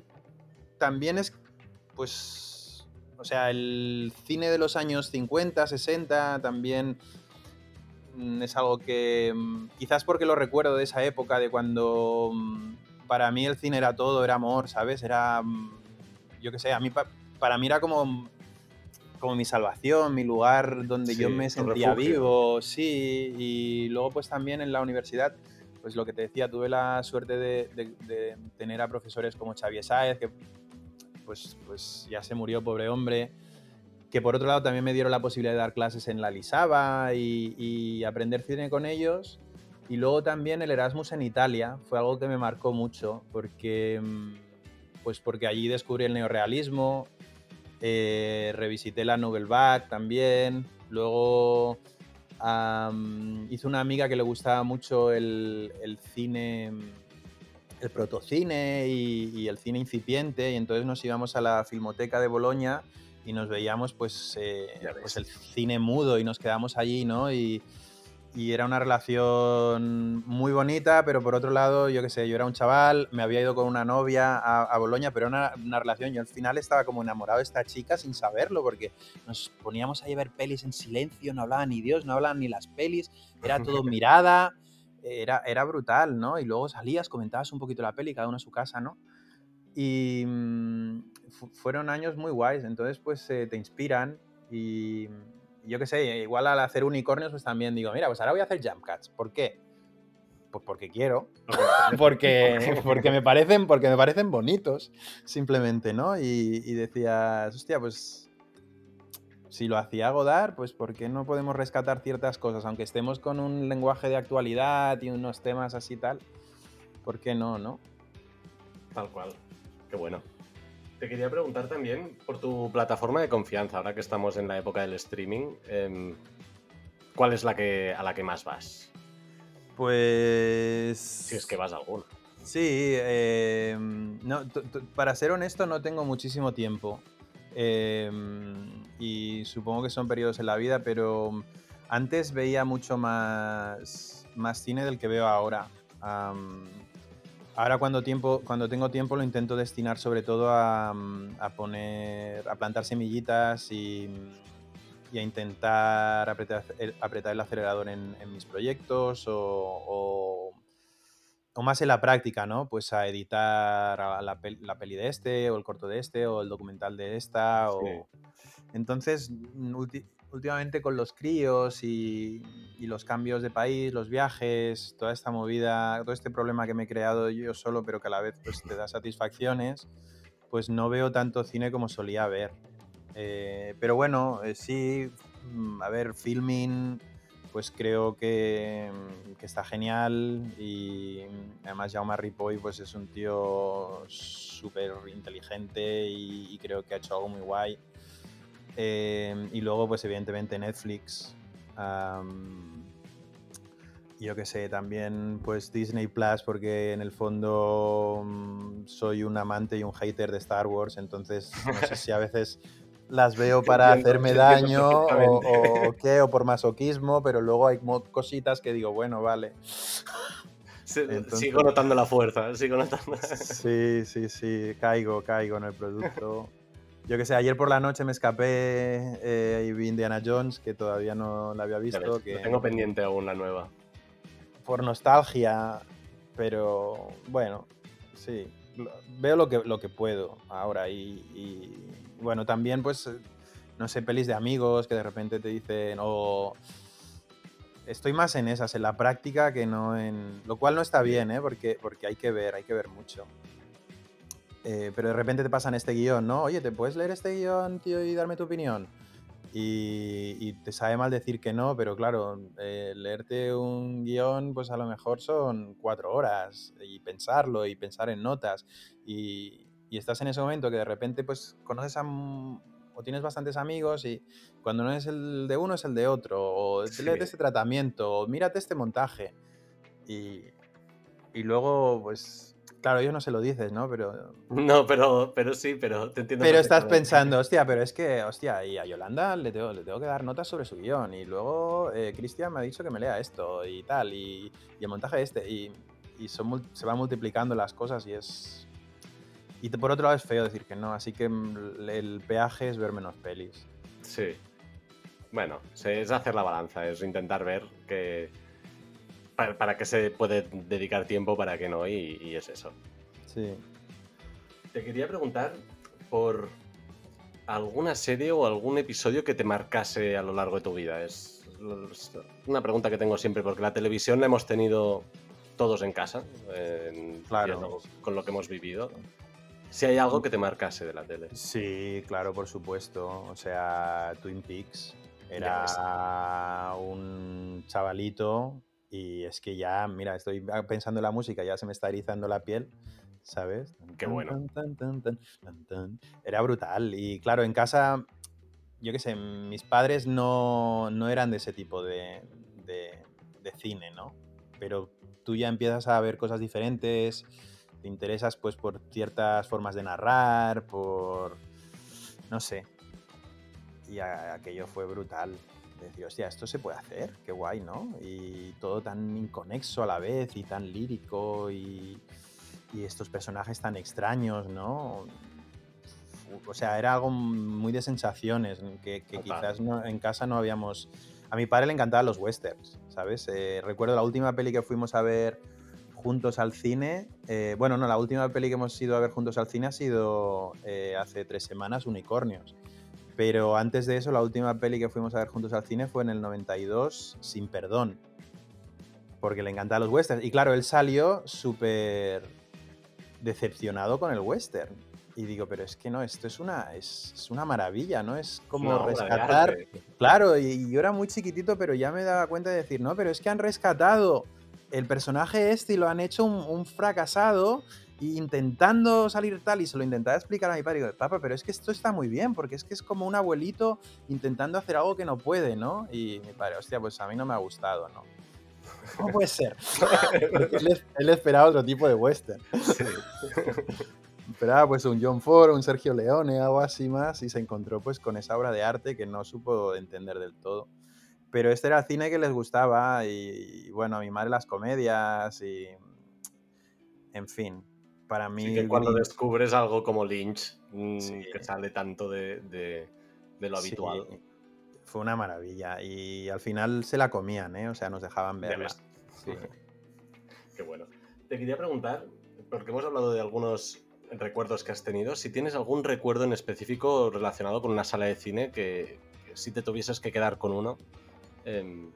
también es, pues, o sea, el cine de los años 50, 60 también mm, es algo que mm, quizás porque lo recuerdo de esa época, de cuando mm, para mí el cine era todo, era amor, ¿sabes? Era, yo qué sé, a mí para mí era como como mi salvación, mi lugar donde yo me sentía vivo, sí, y luego pues también en la universidad, pues lo que te decía, tuve la suerte de, tener a profesores como Xavier Sáez, que pues, pues ya se murió, pobre hombre, que por otro lado también me dieron la posibilidad de dar clases en la Lisaba y, y aprender cine con ellos. Y luego también el Erasmus en Italia fue algo que me marcó mucho, porque, mm, pues porque allí descubrí el neorealismo, eh, revisité la Nouvelle Vague también. Luego hice una amiga que le gustaba mucho el, cine, el protocine y, el cine incipiente. Y entonces nos íbamos a la Filmoteca de Boloña y nos veíamos pues, eh, pues el cine mudo y nos quedamos allí, ¿no? Y, y era una relación muy bonita, pero por otro lado, yo qué sé, yo era un chaval, me había ido con una novia a, Boloña, pero era una, relación, yo al final estaba como enamorado de esta chica sin saberlo, porque nos poníamos a ver pelis en silencio, no hablaban ni Dios, no hablaban ni las pelis, era todo mirada, era, era brutal, ¿no? Y luego salías, comentabas un poquito la peli, cada uno a su casa, ¿no? Y mm, fueron años muy guays, entonces pues eh, te inspiran y yo qué sé, igual al hacer unicornios, pues también digo, mira, pues ahora voy a hacer jump cuts. ¿Por qué? Pues porque quiero. porque, porque, me parecen, porque me parecen bonitos, simplemente, ¿no? Y, decías, hostia, pues si lo hacía Godard, pues ¿por qué no podemos rescatar ciertas cosas? Aunque estemos con un lenguaje de actualidad y unos temas así tal, ¿por qué no, no? Tal cual. Qué bueno. Te quería preguntar también por tu plataforma de confianza, ahora que estamos en la época del streaming, em, ¿cuál es la que a la que más vas? Pues. Si es que vas a alguna. Sí, em, no, para ser honesto, no tengo muchísimo tiempo. Em, y supongo que son periodos en la vida, pero antes veía mucho más, más cine del que veo ahora. Ahora cuando, tiempo, cuando tengo tiempo lo intento destinar sobre todo a, a poner, a plantar semillitas y, y a intentar apretar, apretar, el acelerador en, en mis proyectos o, o, más en la práctica, ¿no? Pues a editar la, la, peli de este o el corto de este o el documental de esta. O... Entonces, mm, últimamente con los críos y, los cambios de país, los viajes, toda esta movida, todo este problema que me he creado yo solo, pero que a la vez pues, te da satisfacciones, pues no veo tanto cine como solía ver. Eh, pero bueno, eh, sí, mm, a ver, filming, pues creo que, mm, está genial y además Jaume Ripoll pues es un tío súper inteligente y creo que ha hecho algo muy guay. Em, y luego, pues evidentemente Netflix. yo que sé, también pues Disney Plus, porque en el fondo mm, soy un amante y un hater de Star Wars, entonces no sé si a veces las veo para hacerme daño o, qué, o por masoquismo, pero luego hay cositas que digo, bueno, vale. sigo notando la fuerza, sigo notando. Sí, sí, sí, caigo, caigo en el producto. Yo que sé, ayer por la noche me escapé eh, y vi Indiana Jones, que todavía no la había visto. que, tengo pendiente aún la nueva. Por nostalgia, pero bueno, sí. Veo lo que, lo que puedo ahora y, bueno, también pues, no sé, pelis de amigos que de repente te dicen, o... Estoy más en esas, en la práctica, que no en... Lo cual no está bien, ¿eh? Porque, porque hay que ver, hay que ver mucho. Eh, pero de repente te pasan este guion, ¿no? Oye, ¿te puedes leer este guion, tío, y darme tu opinión? Y, te sabe mal decir que no, pero claro, eh, leerte un guion, pues a lo mejor son cuatro horas y pensarlo y pensar en notas. Y, estás en ese momento que de repente, pues conoces a o tienes bastantes amigos y cuando no es el de uno es el de otro, o sí. este tratamiento, o mírate este montaje. Y, y luego, pues Claro, ellos no se lo dices, ¿no? Pero. No, pero, pero sí, pero te entiendo. Pero estás pensando, hostia, pero es que, hostia, y a Yolanda le tengo, le tengo que dar notas sobre su guion. Y luego eh, Cristian me ha dicho que me lea esto y tal. Y, y el montaje este. Y, y son, se van multiplicando las cosas y es. Y por otro lado es feo decir que no. Así que mm, el peaje es ver menos pelis. Sí. Bueno, es hacer la balanza, es intentar ver que para, qué se puede dedicar tiempo, para qué no, y, es eso. Sí. Te quería preguntar por alguna serie o algún episodio que te marcase a lo largo de tu vida. Es una pregunta que tengo siempre, porque la televisión la hemos tenido todos en casa, claro. con lo que hemos vivido. Si hay algo que te marcase de la tele. Sí, claro, por supuesto. O sea, Twin Peaks era un chavalito y es que ya, mira, estoy pensando en la música, ya se me está erizando la piel, ¿sabes? Qué bueno. Era brutal. Y claro, en casa, yo qué sé, mis padres no, no eran de ese tipo de, de, de, cine, ¿no? Pero tú ya empiezas a ver cosas diferentes, te interesas pues por ciertas formas de narrar, por... no sé. Y aquello fue brutal decir, hostia, esto se puede hacer, qué guay, ¿no? Y todo tan inconexo a la vez y tan lírico y, estos personajes tan extraños, ¿no? O sea, era algo muy de sensaciones que, quizás en casa no habíamos... A mi padre le encantaban los westerns, ¿sabes? Eh, recuerdo la última peli que fuimos a ver juntos al cine. Eh, bueno, no, la última peli que hemos ido a ver juntos al cine ha sido eh, hace tres semanas, Unicornios. Pero antes de eso, la última peli que fuimos a ver juntos al cine fue en el 92, Sin Perdón. Porque le encantan los westerns. Y claro, él salió súper decepcionado con el western. Y digo, pero es que no, esto es una, es, una maravilla, ¿no? Es como rescatar. Claro, y yo era muy chiquitito, pero ya me daba cuenta de decir, no, pero es que han rescatado el personaje este y lo han hecho un, un fracasado intentando salir tal, y se lo intentaba explicar a mi padre, y digo, papá, pero es que esto está muy bien, porque es que es como un abuelito intentando hacer algo que no puede, ¿no? Y mi padre, hostia, pues a mí no me ha gustado, ¿no? ¿Cómo puede ser? él, esperaba otro tipo de western. Sí. esperaba pues un John Ford, un Sergio Leone, algo así más, y se encontró pues con esa obra de arte que no supo entender del todo. Pero este era el cine que les gustaba y, bueno, a mi madre las comedias y... En fin, para mí... que cuando descubres algo como Lynch, mm, que sale tanto de, lo habitual. Fue una maravilla y al final se la comían, ¿eh? O sea, nos dejaban verla. Sí. Qué bueno. Te quería preguntar, porque hemos hablado de algunos recuerdos que has tenido, si tienes algún recuerdo en específico relacionado con una sala de cine que si te tuvieses que quedar con uno, Em,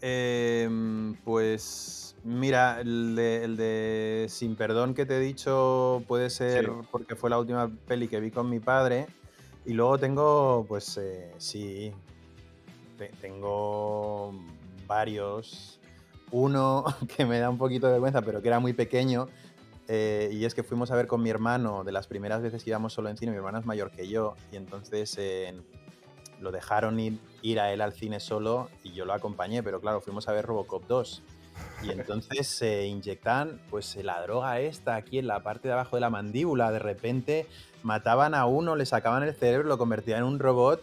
em, pues mira, el de, Sin Perdón que te he dicho puede ser porque fue la última peli que vi con mi padre. Y luego tengo, pues eh, sí, tengo varios. Uno que me da un poquito de vergüenza, pero que era muy pequeño. Eh, y es que fuimos a ver con mi hermano de las primeras veces que íbamos solo en cine. Mi hermano es mayor que yo. Y entonces lo dejaron ir, ir a él al cine solo y yo lo acompañé, pero claro, fuimos a ver Robocop 2. Y entonces se inyectan pues la droga esta aquí en la parte de abajo de la mandíbula. De repente mataban a uno, le sacaban el cerebro, lo convertían en un robot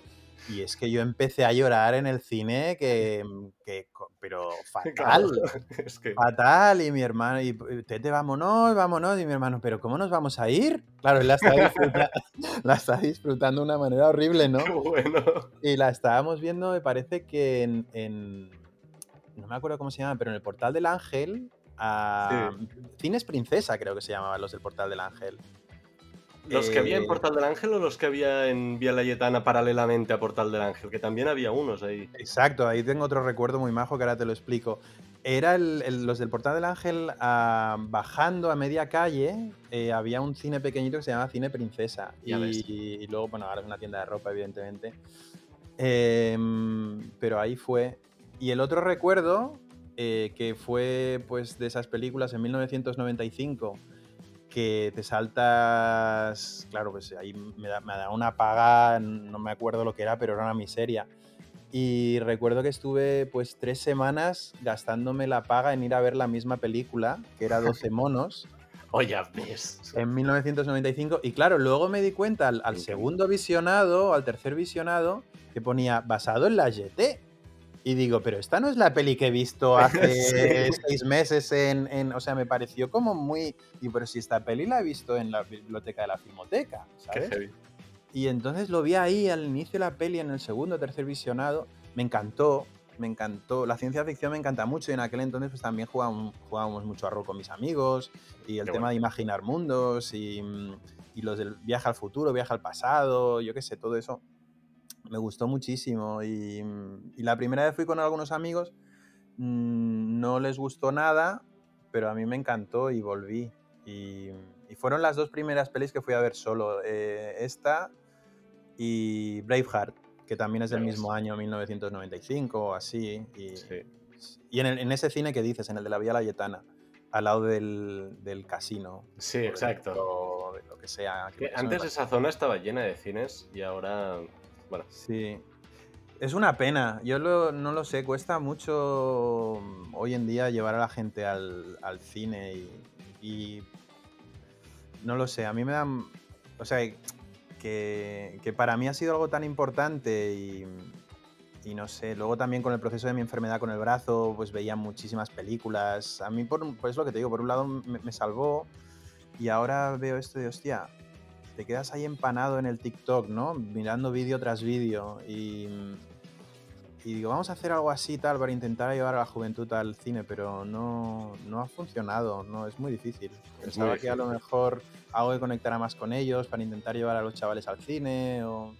y es que yo empecé a llorar en el cine, que, mm, pero fatal. Fatal. Y mi hermano, y Tete, vámonos, vámonos. Y mi hermano, ¿pero cómo nos vamos a ir? Claro, él la está, la está disfrutando de una manera horrible, ¿no? bueno. Y la estábamos viendo, me parece que en, No me acuerdo cómo se llama, pero en el Portal del Ángel. A, Cines Princesa, creo que se llamaban los del Portal del Ángel. ¿Los que había en eh, Portal del Ángel o los que había en Vía Layetana paralelamente a Portal del Ángel? Que también había unos ahí. Exacto, ahí tengo otro recuerdo muy majo que ahora te lo explico. Era los del Portal del Ángel ah, bajando a media calle, eh, había un cine pequeñito que se llama Cine Princesa. Y, luego, bueno, ahora es una tienda de ropa, evidentemente. Em, pero ahí fue. Y el otro recuerdo, eh, que fue pues de esas películas en 1995 que te saltas, claro, pues ahí me da, una paga, no me acuerdo lo que era, pero era una miseria. Y recuerdo que estuve pues tres semanas gastándome la paga en ir a ver la misma película, que era 12 monos. Oye, ves. En 1995. Y claro, luego me di cuenta al, al segundo visionado, al tercer visionado, que ponía basado en la GT. Y digo, pero esta no es la peli que he visto hace seis meses en, O sea, me pareció como muy... Y pero si esta peli la he visto en la biblioteca de la Filmoteca, ¿sabes? Y entonces lo vi ahí al inicio de la peli, en el segundo o tercer visionado. Me encantó, me encantó. La ciencia ficción me encanta mucho y en aquel entonces pues también jugábamos, jugábamos mucho a rol con mis amigos y el tema de imaginar mundos y, y los del viaje al futuro, viaje al pasado, yo qué sé, todo eso me gustó muchísimo y, la primera vez fui con algunos amigos, mm, no les gustó nada, pero a mí me encantó y volví. Y, fueron las dos primeras pelis que fui a ver solo, eh, esta y Braveheart, que también es del mismo año, 1995 o así. Y, en, ese cine que dices, en el de la Vía Layetana, al lado del, casino. Sí, exacto. lo que sea. antes esa zona estaba llena de cines y ahora Sí. Es una pena. Yo no lo sé, cuesta mucho mm, hoy en día llevar a la gente al, cine y, no lo sé, a mí me dan, o sea, que, para mí ha sido algo tan importante y, no sé, luego también con el proceso de mi enfermedad con el brazo, pues veía muchísimas películas. A mí, por, pues lo que te digo, por un lado me, me salvó y ahora veo esto de, hostia, te quedas ahí empanado en el TikTok, ¿no? Mirando vídeo tras vídeo y, y digo, vamos a hacer algo así tal para intentar llevar a la juventud al cine, pero no, no ha funcionado, no, es muy difícil. Pensaba que a lo mejor algo que conectara más con ellos para intentar llevar a los chavales al cine o...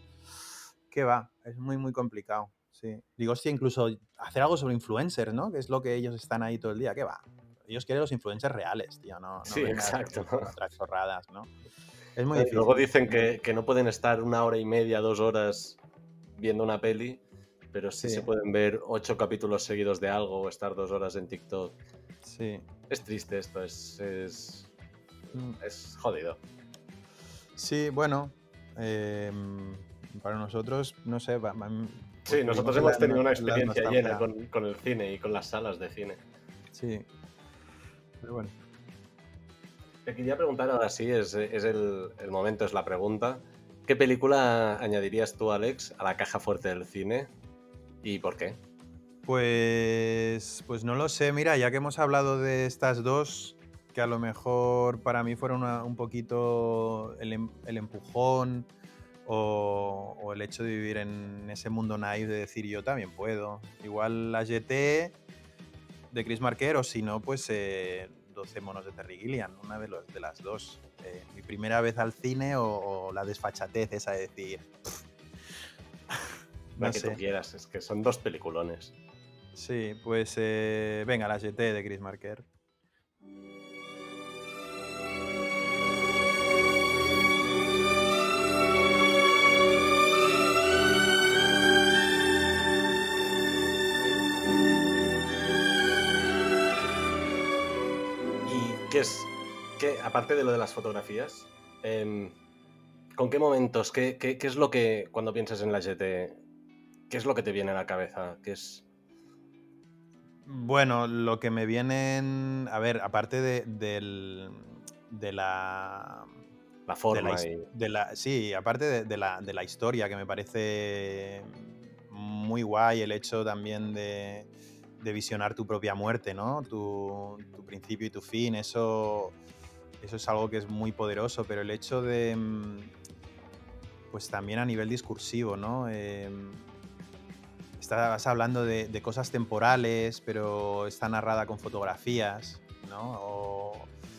¿Qué va? Es muy, muy complicado. Sí. Digo, hostia, incluso hacer algo sobre influencers, ¿no? Que es lo que ellos están ahí todo el día. ¿Qué va? Ellos quieren los influencers reales, tío, no, sí, exacto. otras chorradas, ¿no? Es muy difícil. Luego dicen que, no pueden estar una hora y media, dos horas viendo una peli, pero sí, se pueden ver ocho capítulos seguidos de algo o estar dos horas en TikTok. Sí. Es triste esto, es, es, Mm. es jodido. Sí, bueno. em, para nosotros, no sé. va- va- Sí, pues nosotros hemos tenido una experiencia llena con, con el cine y con las salas de cine. Sí. Pero bueno. Te quería preguntar ahora sí, es, es el, momento, es la pregunta. ¿Qué película añadirías tú, Alex, a la caja fuerte del cine? ¿Y por qué? Pues, pues no lo sé, mira, ya que hemos hablado de estas dos, que a lo mejor para mí fueron un poquito el, em- el empujón o, el hecho de vivir en ese mundo naive de decir yo también puedo. Igual la GT de Chris Marker o si no, pues eh, 12 monos de Terry Gilliam, una de, los, de las dos. Eh, mi primera vez al cine o, o la desfachatez esa de decir... La no que sé. tú quieras, es que son dos peliculones. Sí, pues eh, venga, la GT de Chris Marker. ¿Y qué es, aparte de lo de las fotografías, em, con qué momentos, qué, qué- qué es lo que, cuando piensas en la GT, qué es lo que te viene a la cabeza? ¿Qué es? Bueno, lo que me vienen. A ver, aparte de, del- de la. La de forma la his- y... de la- sí, aparte de, de la, de la historia, que me parece muy guay el hecho también de, de visionar tu propia muerte, ¿no? Tu, tu principio y tu fin, eso, eso es algo que es muy poderoso, pero el hecho de, mm, pues también a nivel discursivo, ¿no? Em, estás hablando de, de cosas temporales, pero está narrada con fotografías, ¿no? O,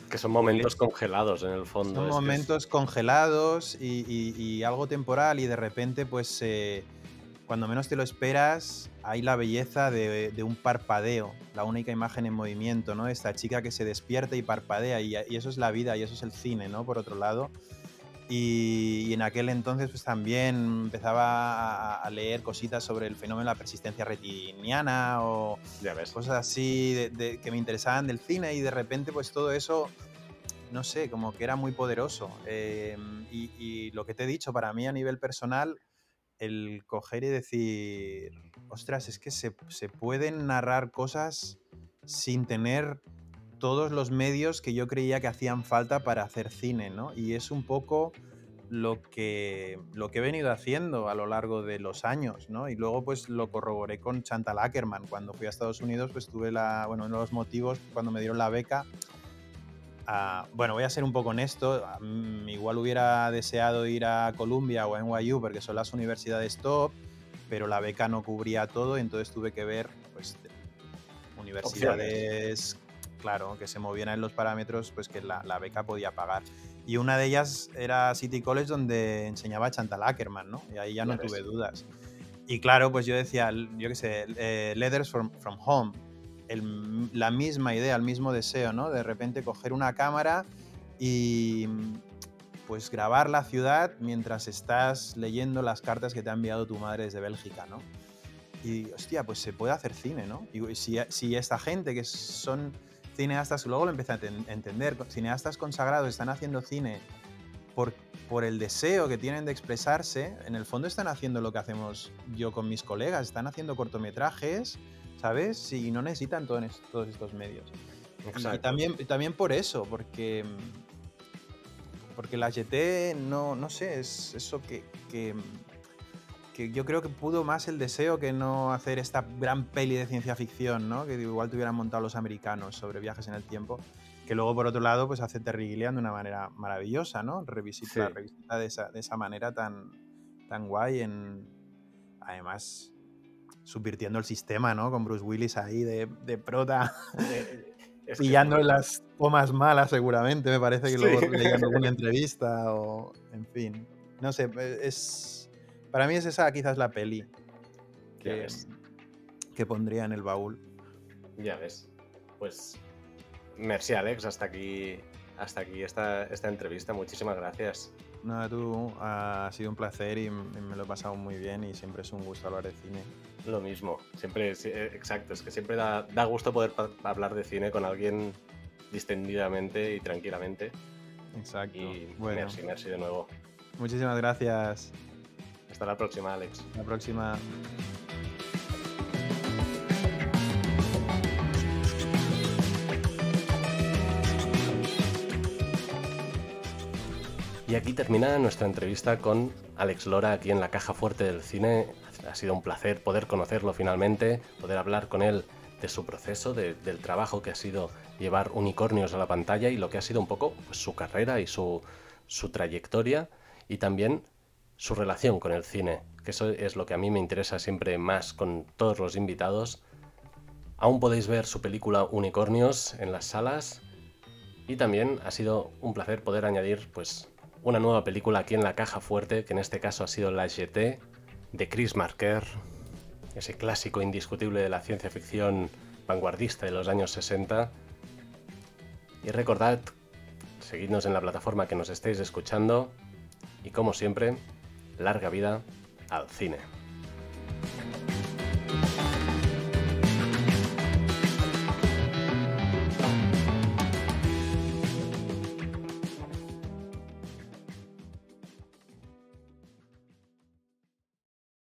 Que son momentos congelados en el fondo. son es- momentos congelados y, y- y algo temporal y de repente, pues, eh, cuando menos te lo esperas, hay la belleza de, de un parpadeo, la única imagen en movimiento, ¿no? Esta chica que se despierta y parpadea y, y eso es la vida y eso es el cine, ¿no? Por otro lado. Y, y en aquel entonces, pues también empezaba a, a leer cositas sobre el fenómeno de la persistencia retiniana o, Ya ves. cosas así de, de- que me interesaban del cine y de repente pues todo eso, no sé, como que era muy poderoso. Eh, y, y lo que te he dicho, para mí a nivel personal, el coger y decir, ostras, es que se, se pueden narrar cosas sin tener todos los medios que yo creía que hacían falta para hacer cine, ¿no? Y es un poco lo que, lo que he venido haciendo a lo largo de los años, ¿no? Y luego pues lo corroboré con Chantal Ackerman. Cuando fui a Estados Unidos pues tuve la, bueno, uno de los motivos cuando me dieron la beca, ah, bueno, voy a ser un poco honesto, igual hubiera deseado ir a Columbia o a NYU porque son las universidades top, pero la beca no cubría todo, entonces tuve que ver pues universidades, claro, que se movieran en los parámetros pues que la, la beca podía pagar. Y una de ellas era City College donde enseñaba Chantal Ackerman, ¿no? Y ahí ya no tuve dudas. Y claro, pues yo decía, yo qué sé, eh, Letters from, from Home, la misma idea, el mismo deseo, ¿no? De repente coger una cámara y pues grabar la ciudad mientras estás leyendo las cartas que te ha enviado tu madre desde Bélgica, ¿no? Y hostia, pues se puede hacer cine, ¿no? Y si, esta gente que son cineastas, luego lo empecé a ten- entender, cineastas consagrados están haciendo cine por, por el deseo que tienen de expresarse, en el fondo están haciendo lo que hacemos yo con mis colegas, están haciendo cortometrajes, ¿sabes? Y no necesitan todo en es- todos estos medios. Y- también, también por eso, porque, porque la GT, no, no sé, es eso que, que, que yo creo que pudo más el deseo que no hacer esta gran peli de ciencia ficción, ¿no? Que igual tuvieran montado los americanos sobre viajes en el tiempo. Que luego, por otro lado, pues hace Terry Gilliam de una manera maravillosa, ¿no? Revisita, Sí. revisita de, esa, de esa manera tan, tan guay. En, además, subvirtiendo el sistema, ¿no? Con Bruce Willis ahí de, de prota Eh, es que- pillando las tomas malas seguramente, me parece que Sí. luego leí en alguna entrevista o en fin. No sé, eh, es para mí es esa quizás la peli que, que pondría en el baúl. Ya ves. Pues. Merci, Alex. Hasta aquí. Hasta aquí esta, esta entrevista. Muchísimas gracias. Nada, tú, ha sido un placer y me lo he pasado muy bien y siempre es un gusto hablar de cine. Lo mismo, siempre, eh, exacto, es que siempre da, da gusto poder hablar de cine con alguien distendidamente y tranquilamente. Exacto. Y bueno. merci, merci de nuevo. Muchísimas gracias. Hasta la próxima, Alex. Hasta la próxima. Y aquí termina nuestra entrevista con Alex Lora aquí en la caja fuerte del cine. Ha sido un placer poder conocerlo finalmente, poder hablar con él de su proceso, del trabajo que ha sido llevar unicornios a la pantalla y lo que ha sido un poco pues, su carrera y su, su trayectoria y también su relación con el cine, que eso es lo que a mí me interesa siempre más con todos los invitados. Aún podéis ver su película Unicornios en las salas y también ha sido un placer poder añadir pues una nueva película aquí en la caja fuerte, que en este caso ha sido La GT de Chris Marker, ese clásico indiscutible de la ciencia ficción vanguardista de los años 60. Y recordad, seguidnos en la plataforma que nos estéis escuchando y como siempre, larga vida al cine.